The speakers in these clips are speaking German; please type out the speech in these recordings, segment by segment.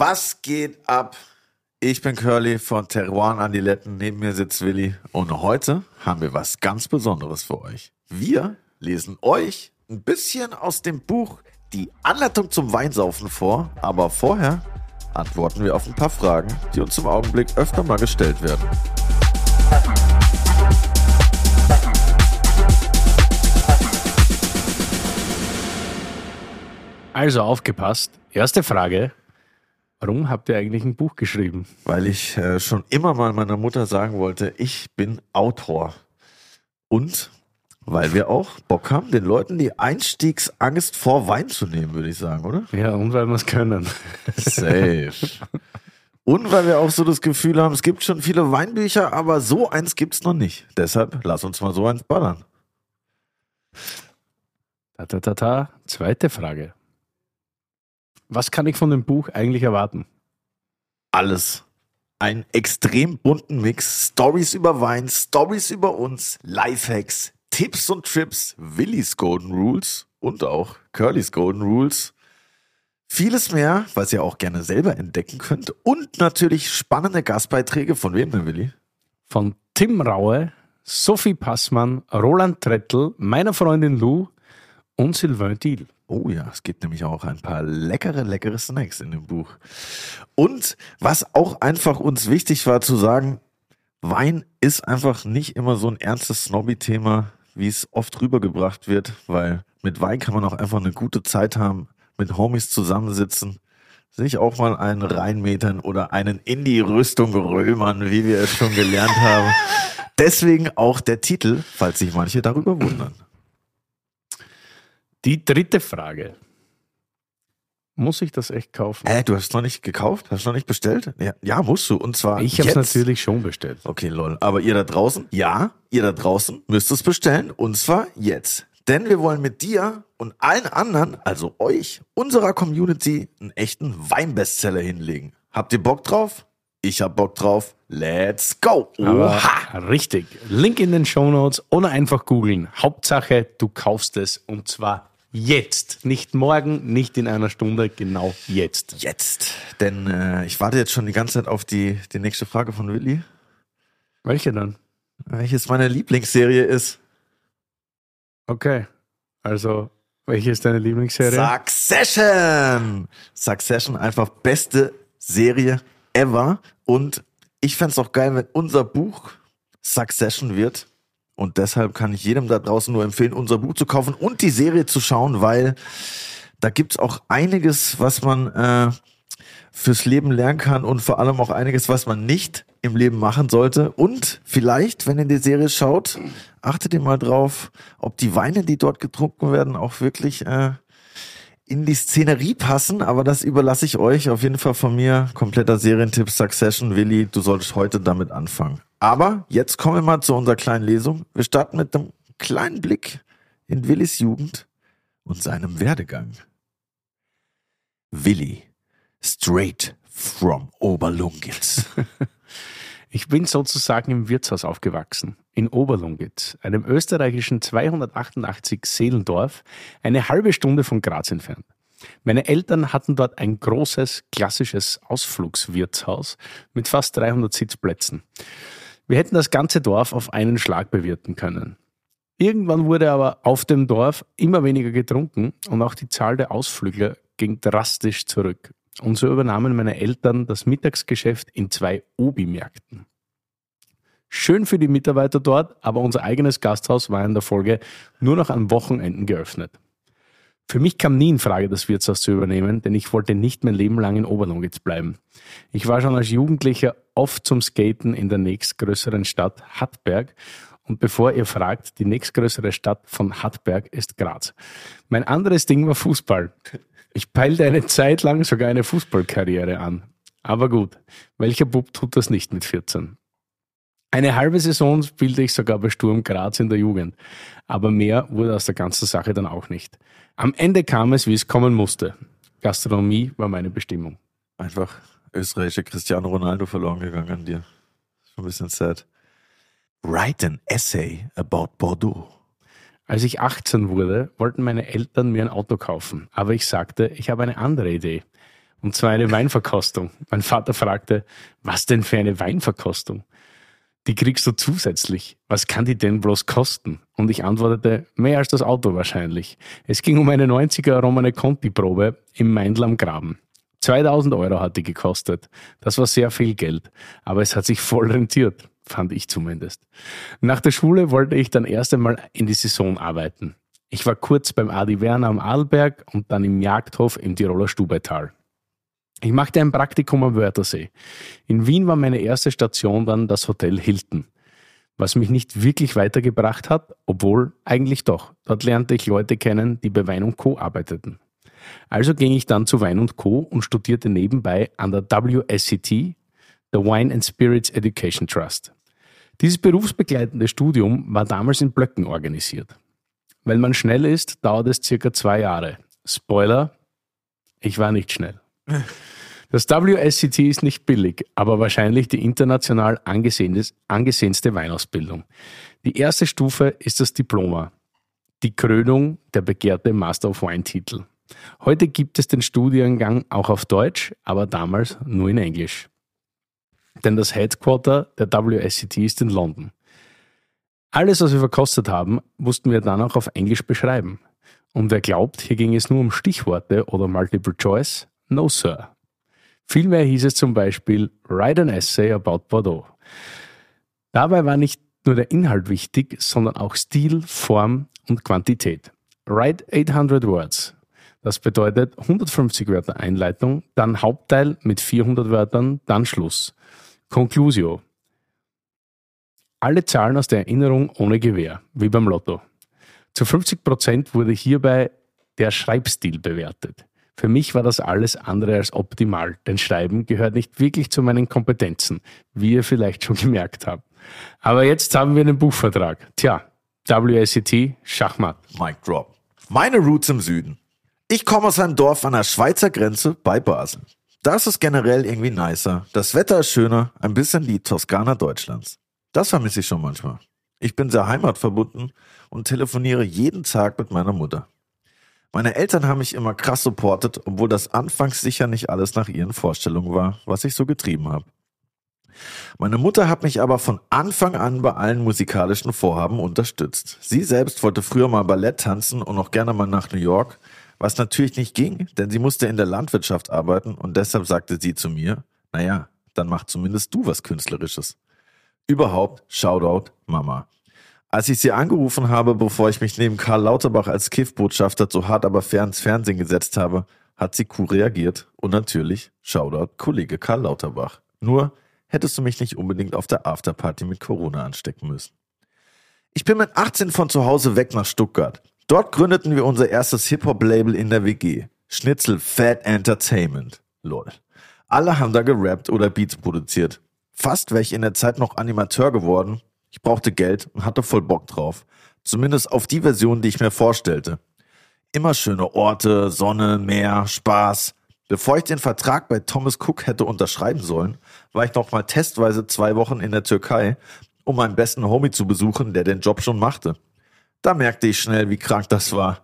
Was geht ab? Ich bin Curly von Terroir an die Letten. Neben mir sitzt Willi. Und heute haben wir was ganz Besonderes für euch. Wir lesen euch ein bisschen aus dem Buch Die Anleitung zum Weinsaufen vor. Aber vorher antworten wir auf ein paar Fragen, die uns im Augenblick öfter mal gestellt werden. Also aufgepasst. Erste Frage. Warum habt ihr eigentlich ein Buch geschrieben? Weil ich äh, schon immer mal meiner Mutter sagen wollte, ich bin Autor. Und weil wir auch Bock haben, den Leuten die Einstiegsangst vor Wein zu nehmen, würde ich sagen, oder? Ja, und weil wir es können. Safe. Und weil wir auch so das Gefühl haben, es gibt schon viele Weinbücher, aber so eins gibt's noch nicht. Deshalb lass uns mal so eins ballern. Ta, ta, ta, ta. Zweite Frage. Was kann ich von dem Buch eigentlich erwarten? Alles. Ein extrem bunten Mix. Stories über Wein, Stories über uns, Lifehacks, Tipps und Trips, Willys Golden Rules und auch Curlys Golden Rules. Vieles mehr, was ihr auch gerne selber entdecken könnt. Und natürlich spannende Gastbeiträge von wem denn, Willi? Von Tim Raue, Sophie Passmann, Roland Trettl, meiner Freundin Lou und Sylvain Thiel. Oh ja, es gibt nämlich auch ein paar leckere, leckere Snacks in dem Buch. Und was auch einfach uns wichtig war zu sagen, Wein ist einfach nicht immer so ein ernstes Snobby-Thema, wie es oft rübergebracht wird, weil mit Wein kann man auch einfach eine gute Zeit haben, mit Homies zusammensitzen, sich auch mal einen reinmetern oder einen in die Rüstung römern, wie wir es schon gelernt haben. Deswegen auch der Titel, falls sich manche darüber wundern. Die dritte Frage. Muss ich das echt kaufen? Äh, du hast noch nicht gekauft? Hast du noch nicht bestellt? Ja, ja musst du. Und zwar ich habe es natürlich schon bestellt. Okay, lol. Aber ihr da draußen? Ja, ihr da draußen müsst es bestellen. Und zwar jetzt. Denn wir wollen mit dir und allen anderen, also euch, unserer Community, einen echten Weinbestseller hinlegen. Habt ihr Bock drauf? Ich hab Bock drauf. Let's go. Aber richtig. Link in den Show Notes oder einfach googeln. Hauptsache, du kaufst es und zwar jetzt. Nicht morgen, nicht in einer Stunde, genau jetzt. Jetzt. Denn äh, ich warte jetzt schon die ganze Zeit auf die, die nächste Frage von Willi. Welche dann? Welches meine Lieblingsserie ist. Okay. Also, welche ist deine Lieblingsserie? Succession! Succession, einfach beste Serie ever. Und ich fände es auch geil, wenn unser Buch Succession wird. Und deshalb kann ich jedem da draußen nur empfehlen, unser Buch zu kaufen und die Serie zu schauen, weil da gibt's auch einiges, was man äh, fürs Leben lernen kann und vor allem auch einiges, was man nicht im Leben machen sollte. Und vielleicht, wenn ihr die Serie schaut, achtet ihr mal drauf, ob die Weine, die dort getrunken werden, auch wirklich äh, in die Szenerie passen, aber das überlasse ich euch. Auf jeden Fall von mir kompletter Serientipp Succession. Willi, du solltest heute damit anfangen. Aber jetzt kommen wir mal zu unserer kleinen Lesung. Wir starten mit einem kleinen Blick in Willis Jugend und seinem Werdegang. Willi, straight from Oberlungitz. Ich bin sozusagen im Wirtshaus aufgewachsen, in Oberlungitz, einem österreichischen 288 Seelendorf, eine halbe Stunde von Graz entfernt. Meine Eltern hatten dort ein großes, klassisches Ausflugswirtshaus mit fast 300 Sitzplätzen. Wir hätten das ganze Dorf auf einen Schlag bewirten können. Irgendwann wurde aber auf dem Dorf immer weniger getrunken und auch die Zahl der Ausflügler ging drastisch zurück. Und so übernahmen meine Eltern das Mittagsgeschäft in zwei Obi-Märkten. Schön für die Mitarbeiter dort, aber unser eigenes Gasthaus war in der Folge nur noch an Wochenenden geöffnet. Für mich kam nie in Frage, das Wirtshaus zu übernehmen, denn ich wollte nicht mein Leben lang in Oberlungitz bleiben. Ich war schon als Jugendlicher oft zum Skaten in der nächstgrößeren Stadt Hattberg und bevor ihr fragt, die nächstgrößere Stadt von Hattberg ist Graz. Mein anderes Ding war Fußball. Ich peilte eine Zeit lang sogar eine Fußballkarriere an. Aber gut, welcher Bub tut das nicht mit 14? Eine halbe Saison spielte ich sogar bei Sturm Graz in der Jugend. Aber mehr wurde aus der ganzen Sache dann auch nicht. Am Ende kam es, wie es kommen musste. Gastronomie war meine Bestimmung. Einfach österreichische Cristiano Ronaldo verloren gegangen an dir. Schon ein bisschen sad. Write an essay about Bordeaux. Als ich 18 wurde, wollten meine Eltern mir ein Auto kaufen, aber ich sagte, ich habe eine andere Idee. Und zwar eine Weinverkostung. Mein Vater fragte, was denn für eine Weinverkostung? Die kriegst du zusätzlich. Was kann die denn bloß kosten? Und ich antwortete, mehr als das Auto wahrscheinlich. Es ging um eine 90er Romane Conti Probe im Meindl am Graben. 2000 Euro hat die gekostet. Das war sehr viel Geld. Aber es hat sich voll rentiert. Fand ich zumindest. Nach der Schule wollte ich dann erst einmal in die Saison arbeiten. Ich war kurz beim Adi Werner am Adelberg und dann im Jagdhof im Tiroler Stubaital. Ich machte ein Praktikum am Wörthersee. In Wien war meine erste Station dann das Hotel Hilton, was mich nicht wirklich weitergebracht hat, obwohl eigentlich doch. Dort lernte ich Leute kennen, die bei Wein und Co. arbeiteten. Also ging ich dann zu Wein und Co. und studierte nebenbei an der WSCT, der Wine and Spirits Education Trust. Dieses berufsbegleitende Studium war damals in Blöcken organisiert. Wenn man schnell ist, dauert es circa zwei Jahre. Spoiler, ich war nicht schnell. Das WSCT ist nicht billig, aber wahrscheinlich die international angesehenste Weinausbildung. Die erste Stufe ist das Diploma, die Krönung der begehrte Master of Wine-Titel. Heute gibt es den Studiengang auch auf Deutsch, aber damals nur in Englisch. Denn das Headquarter der WSCT ist in London. Alles, was wir verkostet haben, mussten wir dann auch auf Englisch beschreiben. Und wer glaubt, hier ging es nur um Stichworte oder Multiple Choice, No, Sir. Vielmehr hieß es zum Beispiel Write an Essay about Bordeaux. Dabei war nicht nur der Inhalt wichtig, sondern auch Stil, Form und Quantität. Write 800 Words. Das bedeutet 150 Wörter Einleitung, dann Hauptteil mit 400 Wörtern, dann Schluss. Conclusio. Alle Zahlen aus der Erinnerung ohne Gewähr, wie beim Lotto. Zu 50 Prozent wurde hierbei der Schreibstil bewertet. Für mich war das alles andere als optimal, denn Schreiben gehört nicht wirklich zu meinen Kompetenzen, wie ihr vielleicht schon gemerkt habt. Aber jetzt haben wir einen Buchvertrag. Tja, WSET, Schachmatt. Mic drop. Meine Roots im Süden. Ich komme aus einem Dorf an der Schweizer Grenze bei Basel. Da ist generell irgendwie nicer. Das Wetter ist schöner, ein bisschen die Toskana Deutschlands. Das vermisse ich schon manchmal. Ich bin sehr heimatverbunden und telefoniere jeden Tag mit meiner Mutter. Meine Eltern haben mich immer krass supportet, obwohl das anfangs sicher nicht alles nach ihren Vorstellungen war, was ich so getrieben habe. Meine Mutter hat mich aber von Anfang an bei allen musikalischen Vorhaben unterstützt. Sie selbst wollte früher mal Ballett tanzen und auch gerne mal nach New York, was natürlich nicht ging, denn sie musste in der Landwirtschaft arbeiten und deshalb sagte sie zu mir, naja, dann mach zumindest du was Künstlerisches. Überhaupt, Shoutout, Mama. Als ich sie angerufen habe, bevor ich mich neben Karl Lauterbach als Kiffbotschafter zu hart aber fair ins Fernsehen gesetzt habe, hat sie cool reagiert und natürlich, Shoutout, Kollege Karl Lauterbach. Nur hättest du mich nicht unbedingt auf der Afterparty mit Corona anstecken müssen. Ich bin mit 18 von zu Hause weg nach Stuttgart. Dort gründeten wir unser erstes Hip-Hop-Label in der WG. Schnitzel Fat Entertainment. Lol. Alle haben da gerappt oder Beats produziert. Fast wäre ich in der Zeit noch Animateur geworden, ich brauchte Geld und hatte voll Bock drauf. Zumindest auf die Version, die ich mir vorstellte. Immer schöne Orte, Sonne, Meer, Spaß. Bevor ich den Vertrag bei Thomas Cook hätte unterschreiben sollen, war ich noch mal testweise zwei Wochen in der Türkei, um meinen besten Homie zu besuchen, der den Job schon machte. Da merkte ich schnell, wie krank das war.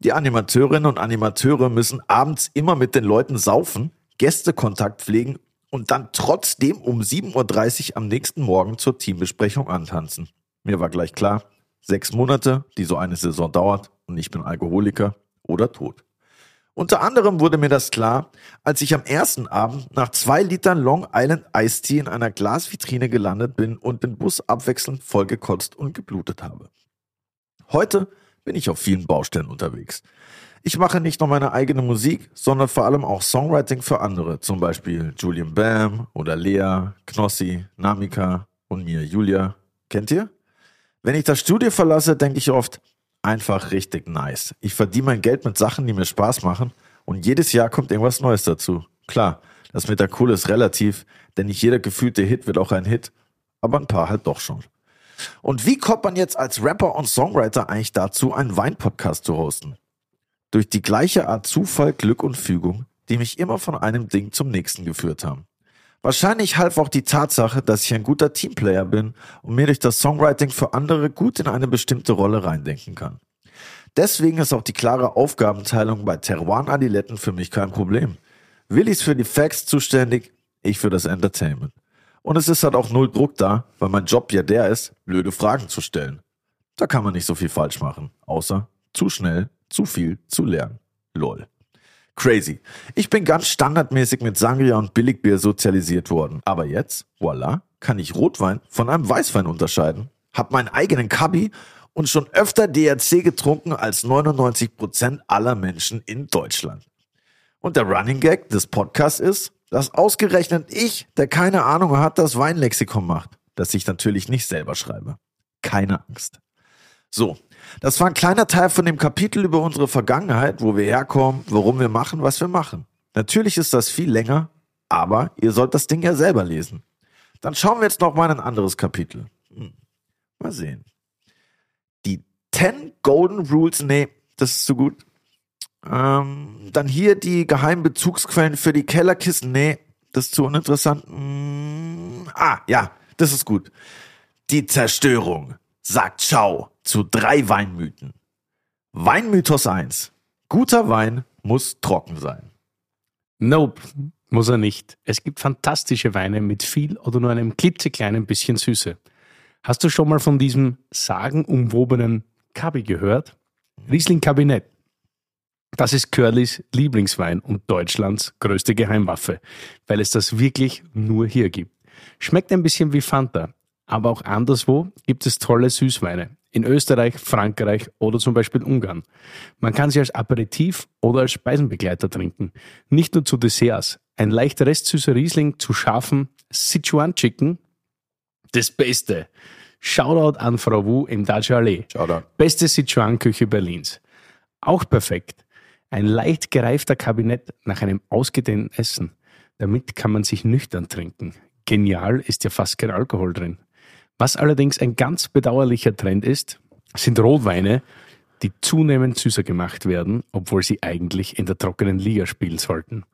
Die Animateurinnen und Animateure müssen abends immer mit den Leuten saufen, Gästekontakt pflegen und dann trotzdem um 7.30 Uhr am nächsten Morgen zur Teambesprechung antanzen. Mir war gleich klar, sechs Monate, die so eine Saison dauert und ich bin Alkoholiker oder tot. Unter anderem wurde mir das klar, als ich am ersten Abend nach zwei Litern Long Island Iced Tea in einer Glasvitrine gelandet bin und den Bus abwechselnd vollgekotzt und geblutet habe. Heute bin ich auf vielen Baustellen unterwegs. Ich mache nicht nur meine eigene Musik, sondern vor allem auch Songwriting für andere, zum Beispiel Julian Bam oder Lea, Knossi, Namika und mir, Julia. Kennt ihr? Wenn ich das Studio verlasse, denke ich oft, einfach richtig nice. Ich verdiene mein Geld mit Sachen, die mir Spaß machen und jedes Jahr kommt irgendwas Neues dazu. Klar, das mit der Kohle ist relativ, denn nicht jeder gefühlte Hit wird auch ein Hit, aber ein paar halt doch schon. Und wie kommt man jetzt als Rapper und Songwriter eigentlich dazu, einen Wein-Podcast zu hosten? durch die gleiche Art Zufall, Glück und Fügung, die mich immer von einem Ding zum nächsten geführt haben. Wahrscheinlich half auch die Tatsache, dass ich ein guter Teamplayer bin und mir durch das Songwriting für andere gut in eine bestimmte Rolle reindenken kann. Deswegen ist auch die klare Aufgabenteilung bei Teruan Adiletten für mich kein Problem. Willi ist für die Facts zuständig, ich für das Entertainment. Und es ist halt auch null Druck da, weil mein Job ja der ist, blöde Fragen zu stellen. Da kann man nicht so viel falsch machen, außer zu schnell, zu viel zu lernen. Lol. Crazy. Ich bin ganz standardmäßig mit Sangria und Billigbier sozialisiert worden. Aber jetzt, voila, kann ich Rotwein von einem Weißwein unterscheiden. Hab meinen eigenen Kabi und schon öfter DRC getrunken als 99% aller Menschen in Deutschland. Und der Running Gag des Podcasts ist, dass ausgerechnet ich, der keine Ahnung hat, das Weinlexikon macht, das ich natürlich nicht selber schreibe. Keine Angst. So, das war ein kleiner Teil von dem Kapitel über unsere Vergangenheit, wo wir herkommen, warum wir machen, was wir machen. Natürlich ist das viel länger, aber ihr sollt das Ding ja selber lesen. Dann schauen wir jetzt noch mal ein anderes Kapitel. Hm. Mal sehen. Die 10 Golden Rules, nee, das ist zu gut. Ähm, dann hier die geheimen Bezugsquellen für die Kellerkissen, nee, das ist zu uninteressant. Hm. Ah, ja, das ist gut. Die Zerstörung sagt Ciao zu drei Weinmythen. Weinmythos 1. Guter Wein muss trocken sein. Nope, muss er nicht. Es gibt fantastische Weine mit viel oder nur einem klitzekleinen bisschen Süße. Hast du schon mal von diesem sagenumwobenen Kabi gehört? Riesling Kabinett. Das ist Curlys Lieblingswein und Deutschlands größte Geheimwaffe, weil es das wirklich nur hier gibt. Schmeckt ein bisschen wie Fanta, aber auch anderswo gibt es tolle Süßweine. In Österreich, Frankreich oder zum Beispiel Ungarn. Man kann sie als Aperitif oder als Speisenbegleiter trinken. Nicht nur zu Desserts. Ein leicht restsüßer Riesling zu scharfen Sichuan Chicken. Das Beste. Shoutout an Frau Wu im Dacia Allee. Shoutout. Beste Sichuan-Küche Berlins. Auch perfekt. Ein leicht gereifter Kabinett nach einem ausgedehnten Essen. Damit kann man sich nüchtern trinken. Genial ist ja fast kein Alkohol drin. Was allerdings ein ganz bedauerlicher Trend ist, sind Rotweine, die zunehmend süßer gemacht werden, obwohl sie eigentlich in der trockenen Liga spielen sollten.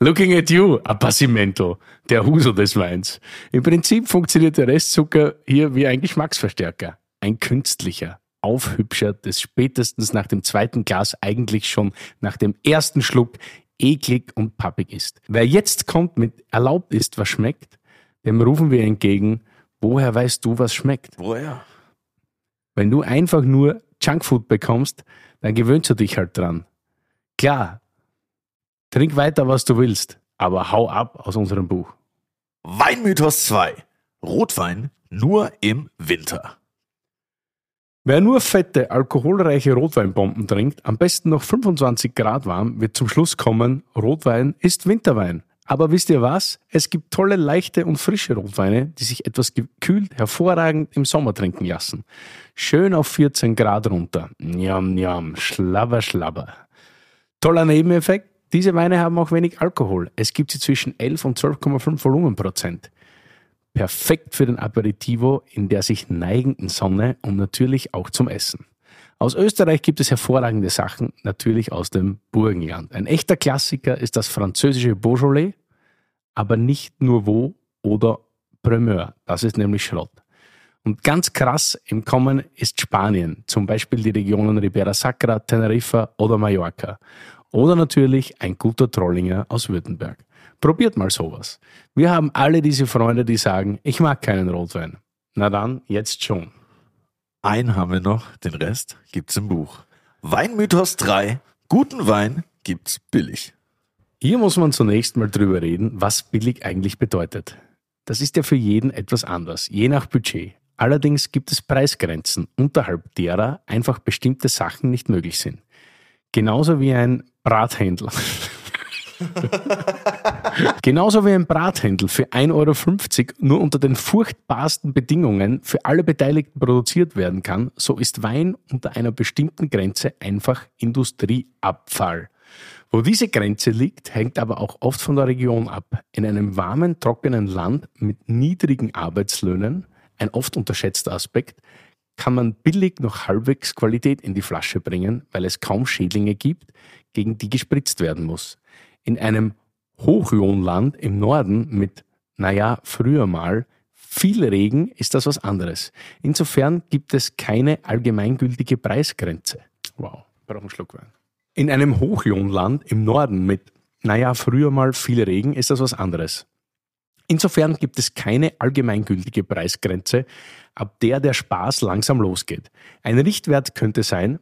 Looking at you, Appassimento, der Huso des Weins. Im Prinzip funktioniert der Restzucker hier wie ein Geschmacksverstärker. Ein künstlicher, Aufhübscher, des spätestens nach dem zweiten Glas eigentlich schon nach dem ersten Schluck eklig und pappig ist. Wer jetzt kommt mit erlaubt ist, was schmeckt, dem rufen wir entgegen, Woher weißt du, was schmeckt? Woher? Wenn du einfach nur Junkfood bekommst, dann gewöhnst du dich halt dran. Klar, trink weiter, was du willst, aber hau ab aus unserem Buch. Weinmythos 2. Rotwein nur im Winter. Wer nur fette, alkoholreiche Rotweinbomben trinkt, am besten noch 25 Grad warm, wird zum Schluss kommen, Rotwein ist Winterwein. Aber wisst ihr was? Es gibt tolle, leichte und frische Rotweine, die sich etwas gekühlt hervorragend im Sommer trinken lassen. Schön auf 14 Grad runter. Njam, njam, schlabber, schlabber. Toller Nebeneffekt, diese Weine haben auch wenig Alkohol. Es gibt sie zwischen 11 und 12,5 Volumenprozent. Perfekt für den Aperitivo in der sich neigenden Sonne und natürlich auch zum Essen. Aus Österreich gibt es hervorragende Sachen, natürlich aus dem Burgenland. Ein echter Klassiker ist das französische Beaujolais, aber nicht nur wo oder Primeur. Das ist nämlich Schrott. Und ganz krass im Kommen ist Spanien, zum Beispiel die Regionen Ribera Sacra, Teneriffa oder Mallorca. Oder natürlich ein guter Trollinger aus Württemberg. Probiert mal sowas. Wir haben alle diese Freunde, die sagen, ich mag keinen Rotwein. Na dann, jetzt schon. Einen haben wir noch, den Rest gibt's im Buch. Weinmythos 3. Guten Wein gibt's billig. Hier muss man zunächst mal drüber reden, was billig eigentlich bedeutet. Das ist ja für jeden etwas anders, je nach Budget. Allerdings gibt es Preisgrenzen, unterhalb derer einfach bestimmte Sachen nicht möglich sind. Genauso wie ein Brathändler. Genauso wie ein Brathändel für 1,50 Euro nur unter den furchtbarsten Bedingungen für alle Beteiligten produziert werden kann, so ist Wein unter einer bestimmten Grenze einfach Industrieabfall. Wo diese Grenze liegt, hängt aber auch oft von der Region ab. In einem warmen, trockenen Land mit niedrigen Arbeitslöhnen, ein oft unterschätzter Aspekt, kann man billig noch halbwegs Qualität in die Flasche bringen, weil es kaum Schädlinge gibt, gegen die gespritzt werden muss. In einem Hochlohnland im Norden mit, naja, früher mal viel Regen ist das was anderes. Insofern gibt es keine allgemeingültige Preisgrenze. Wow, brauche einen Schluck Wein. In einem Hochlohnland im Norden mit, naja, früher mal viel Regen, ist das was anderes. Insofern gibt es keine allgemeingültige Preisgrenze, ab der der Spaß langsam losgeht. Ein Richtwert könnte sein,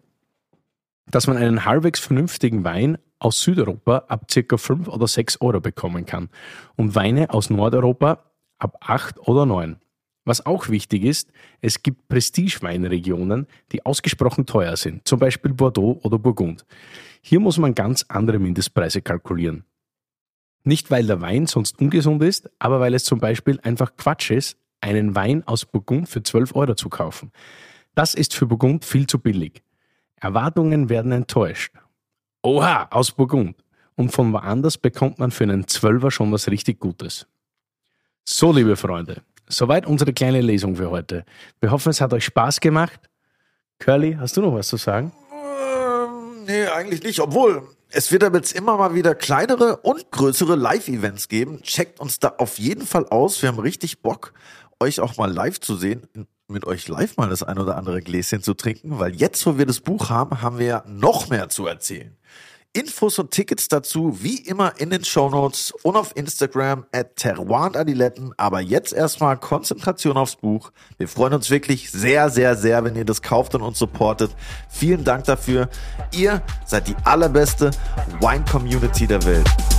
dass man einen halbwegs vernünftigen Wein aus Südeuropa ab ca. 5 oder 6 Euro bekommen kann und Weine aus Nordeuropa ab 8 oder 9. Was auch wichtig ist, es gibt Prestigeweinregionen, die ausgesprochen teuer sind, zum Beispiel Bordeaux oder Burgund. Hier muss man ganz andere Mindestpreise kalkulieren. Nicht weil der Wein sonst ungesund ist, aber weil es zum Beispiel einfach Quatsch ist, einen Wein aus Burgund für 12 Euro zu kaufen. Das ist für Burgund viel zu billig. Erwartungen werden enttäuscht. Oha, aus Burgund. Und von woanders bekommt man für einen Zwölfer schon was richtig Gutes. So, liebe Freunde, soweit unsere kleine Lesung für heute. Wir hoffen, es hat euch Spaß gemacht. Curly, hast du noch was zu sagen? Ähm, nee, eigentlich nicht. Obwohl, es wird aber jetzt immer mal wieder kleinere und größere Live-Events geben. Checkt uns da auf jeden Fall aus. Wir haben richtig Bock, euch auch mal live zu sehen mit euch live mal das ein oder andere Gläschen zu trinken, weil jetzt, wo wir das Buch haben, haben wir noch mehr zu erzählen. Infos und Tickets dazu wie immer in den Show Notes und auf Instagram at Terroir Aber jetzt erstmal Konzentration aufs Buch. Wir freuen uns wirklich sehr, sehr, sehr, wenn ihr das kauft und uns supportet. Vielen Dank dafür. Ihr seid die allerbeste Wine Community der Welt.